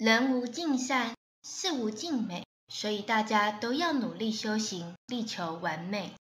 人无尽善事无尽美所以大家都要努力修行力求完美。